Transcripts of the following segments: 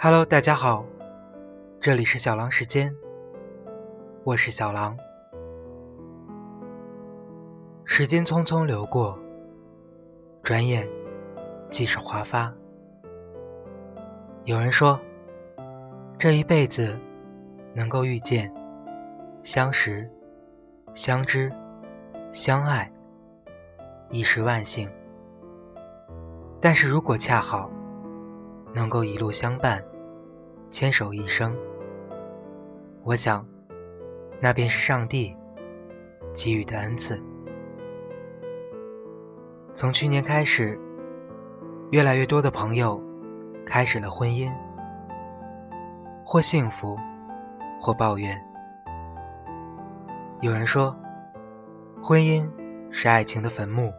Hello，大家好，这里是小狼时间，我是小狼。时间匆匆流过，转眼即是华发。有人说，这一辈子能够遇见、相识、相知、相爱，已是万幸。但是如果恰好能够一路相伴，牵手一生，我想，那便是上帝给予的恩赐。从去年开始，越来越多的朋友开始了婚姻，或幸福，或抱怨。有人说，婚姻是爱情的坟墓，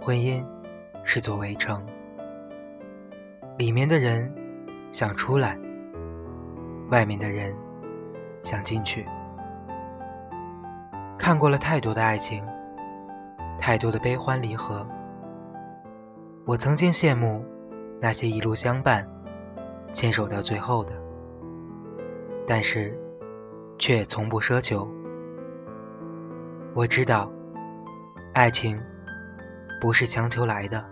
婚姻是座围城，里面的人。想出来，外面的人想进去。看过了太多的爱情，太多的悲欢离合。我曾经羡慕那些一路相伴、牵手到最后的，但是却从不奢求。我知道，爱情不是强求来的，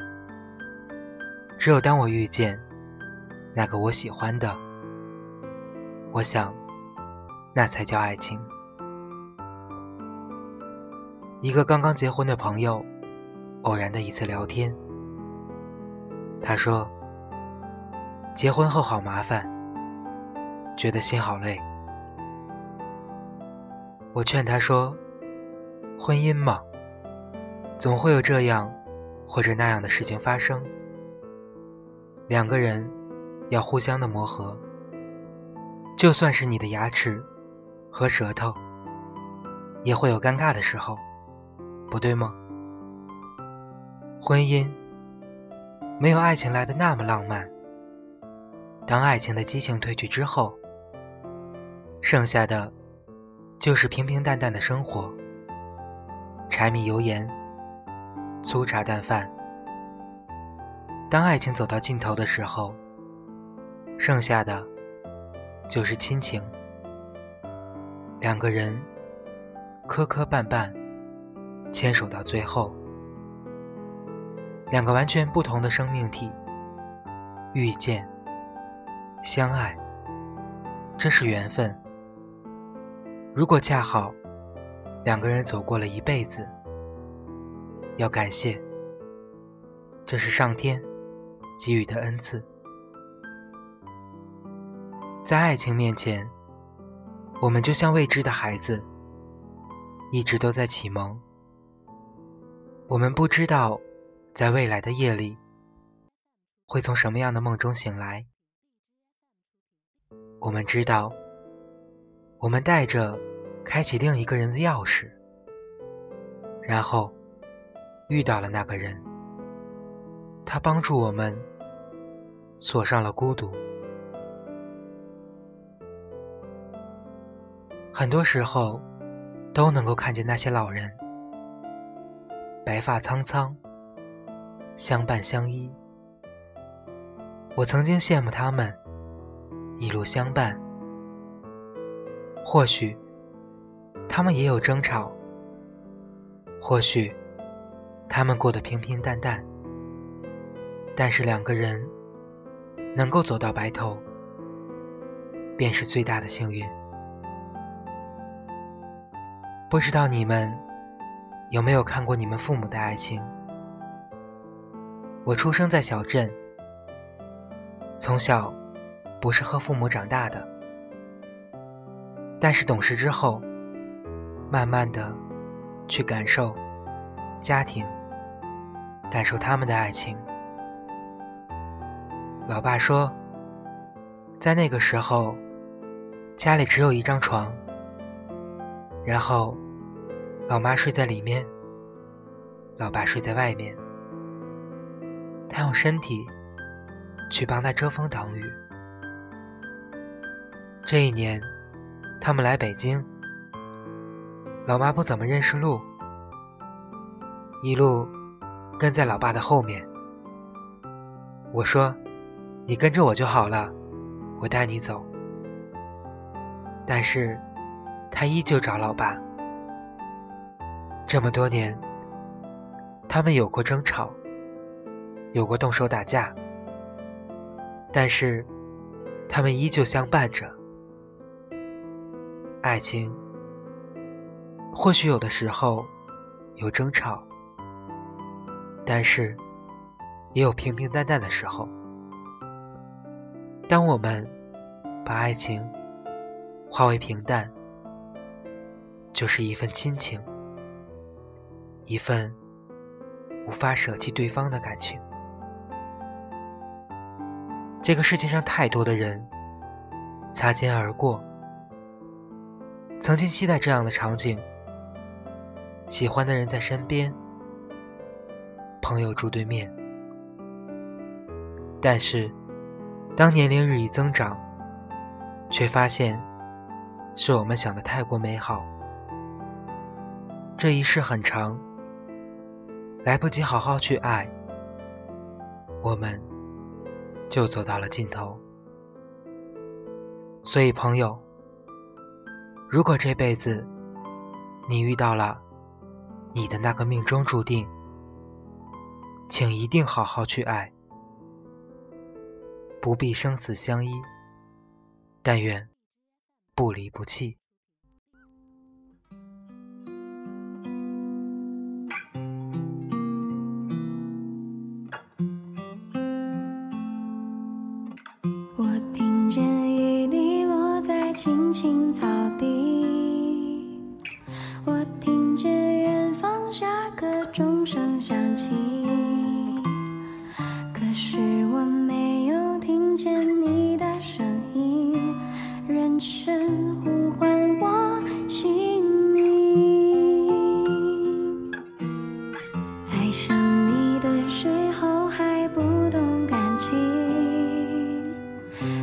只有当我遇见。那个我喜欢的，我想，那才叫爱情。一个刚刚结婚的朋友，偶然的一次聊天，他说：“结婚后好麻烦，觉得心好累。”我劝他说：“婚姻嘛，总会有这样或者那样的事情发生，两个人。”要互相的磨合，就算是你的牙齿和舌头，也会有尴尬的时候，不对吗？婚姻没有爱情来的那么浪漫。当爱情的激情褪去之后，剩下的就是平平淡淡的生活，柴米油盐，粗茶淡饭。当爱情走到尽头的时候。剩下的就是亲情，两个人磕磕绊绊，牵手到最后，两个完全不同的生命体遇见、相爱，这是缘分。如果恰好两个人走过了一辈子，要感谢，这是上天给予的恩赐。在爱情面前，我们就像未知的孩子，一直都在启蒙。我们不知道，在未来的夜里，会从什么样的梦中醒来。我们知道，我们带着开启另一个人的钥匙，然后遇到了那个人，他帮助我们锁上了孤独。很多时候，都能够看见那些老人，白发苍苍，相伴相依。我曾经羡慕他们一路相伴。或许他们也有争吵，或许他们过得平平淡淡，但是两个人能够走到白头，便是最大的幸运。不知道你们有没有看过你们父母的爱情？我出生在小镇，从小不是和父母长大的，但是懂事之后，慢慢的去感受家庭，感受他们的爱情。老爸说，在那个时候，家里只有一张床。然后，老妈睡在里面，老爸睡在外面。他用身体去帮他遮风挡雨。这一年，他们来北京，老妈不怎么认识路，一路跟在老爸的后面。我说：“你跟着我就好了，我带你走。”但是，他依旧找老爸。这么多年，他们有过争吵，有过动手打架，但是，他们依旧相伴着。爱情，或许有的时候有争吵，但是，也有平平淡淡的时候。当我们把爱情化为平淡，就是一份亲情。一份无法舍弃对方的感情。这个世界上太多的人擦肩而过，曾经期待这样的场景：喜欢的人在身边，朋友住对面。但是，当年龄日益增长，却发现是我们想的太过美好。这一世很长。来不及好好去爱，我们就走到了尽头。所以，朋友，如果这辈子你遇到了你的那个命中注定，请一定好好去爱，不必生死相依，但愿不离不弃。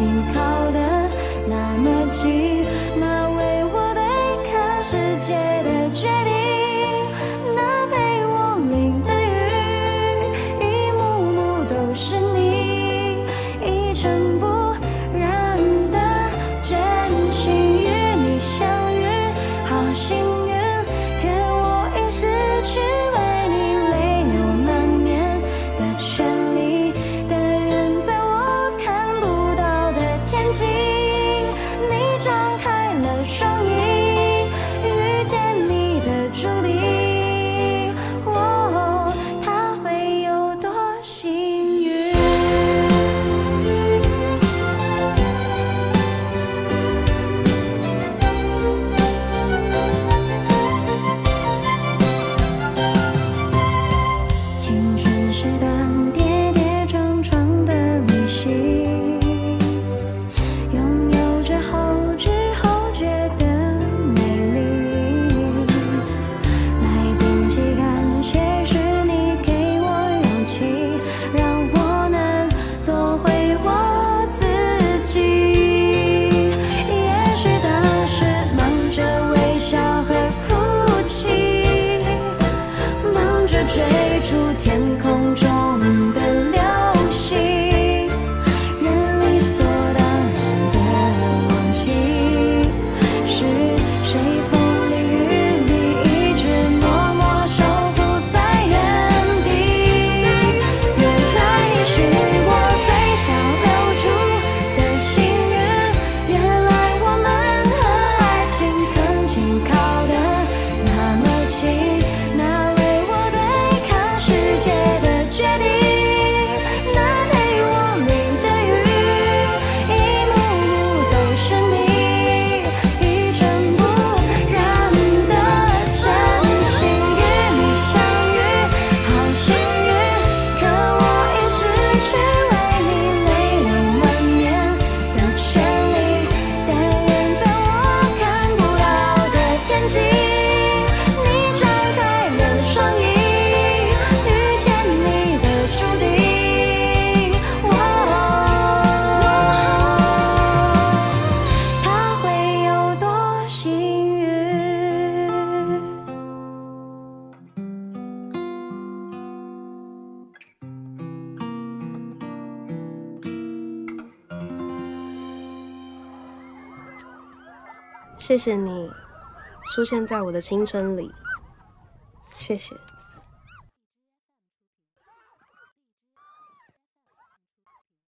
心靠得那么近，那。追逐天谢谢你出现在我的青春里，谢谢。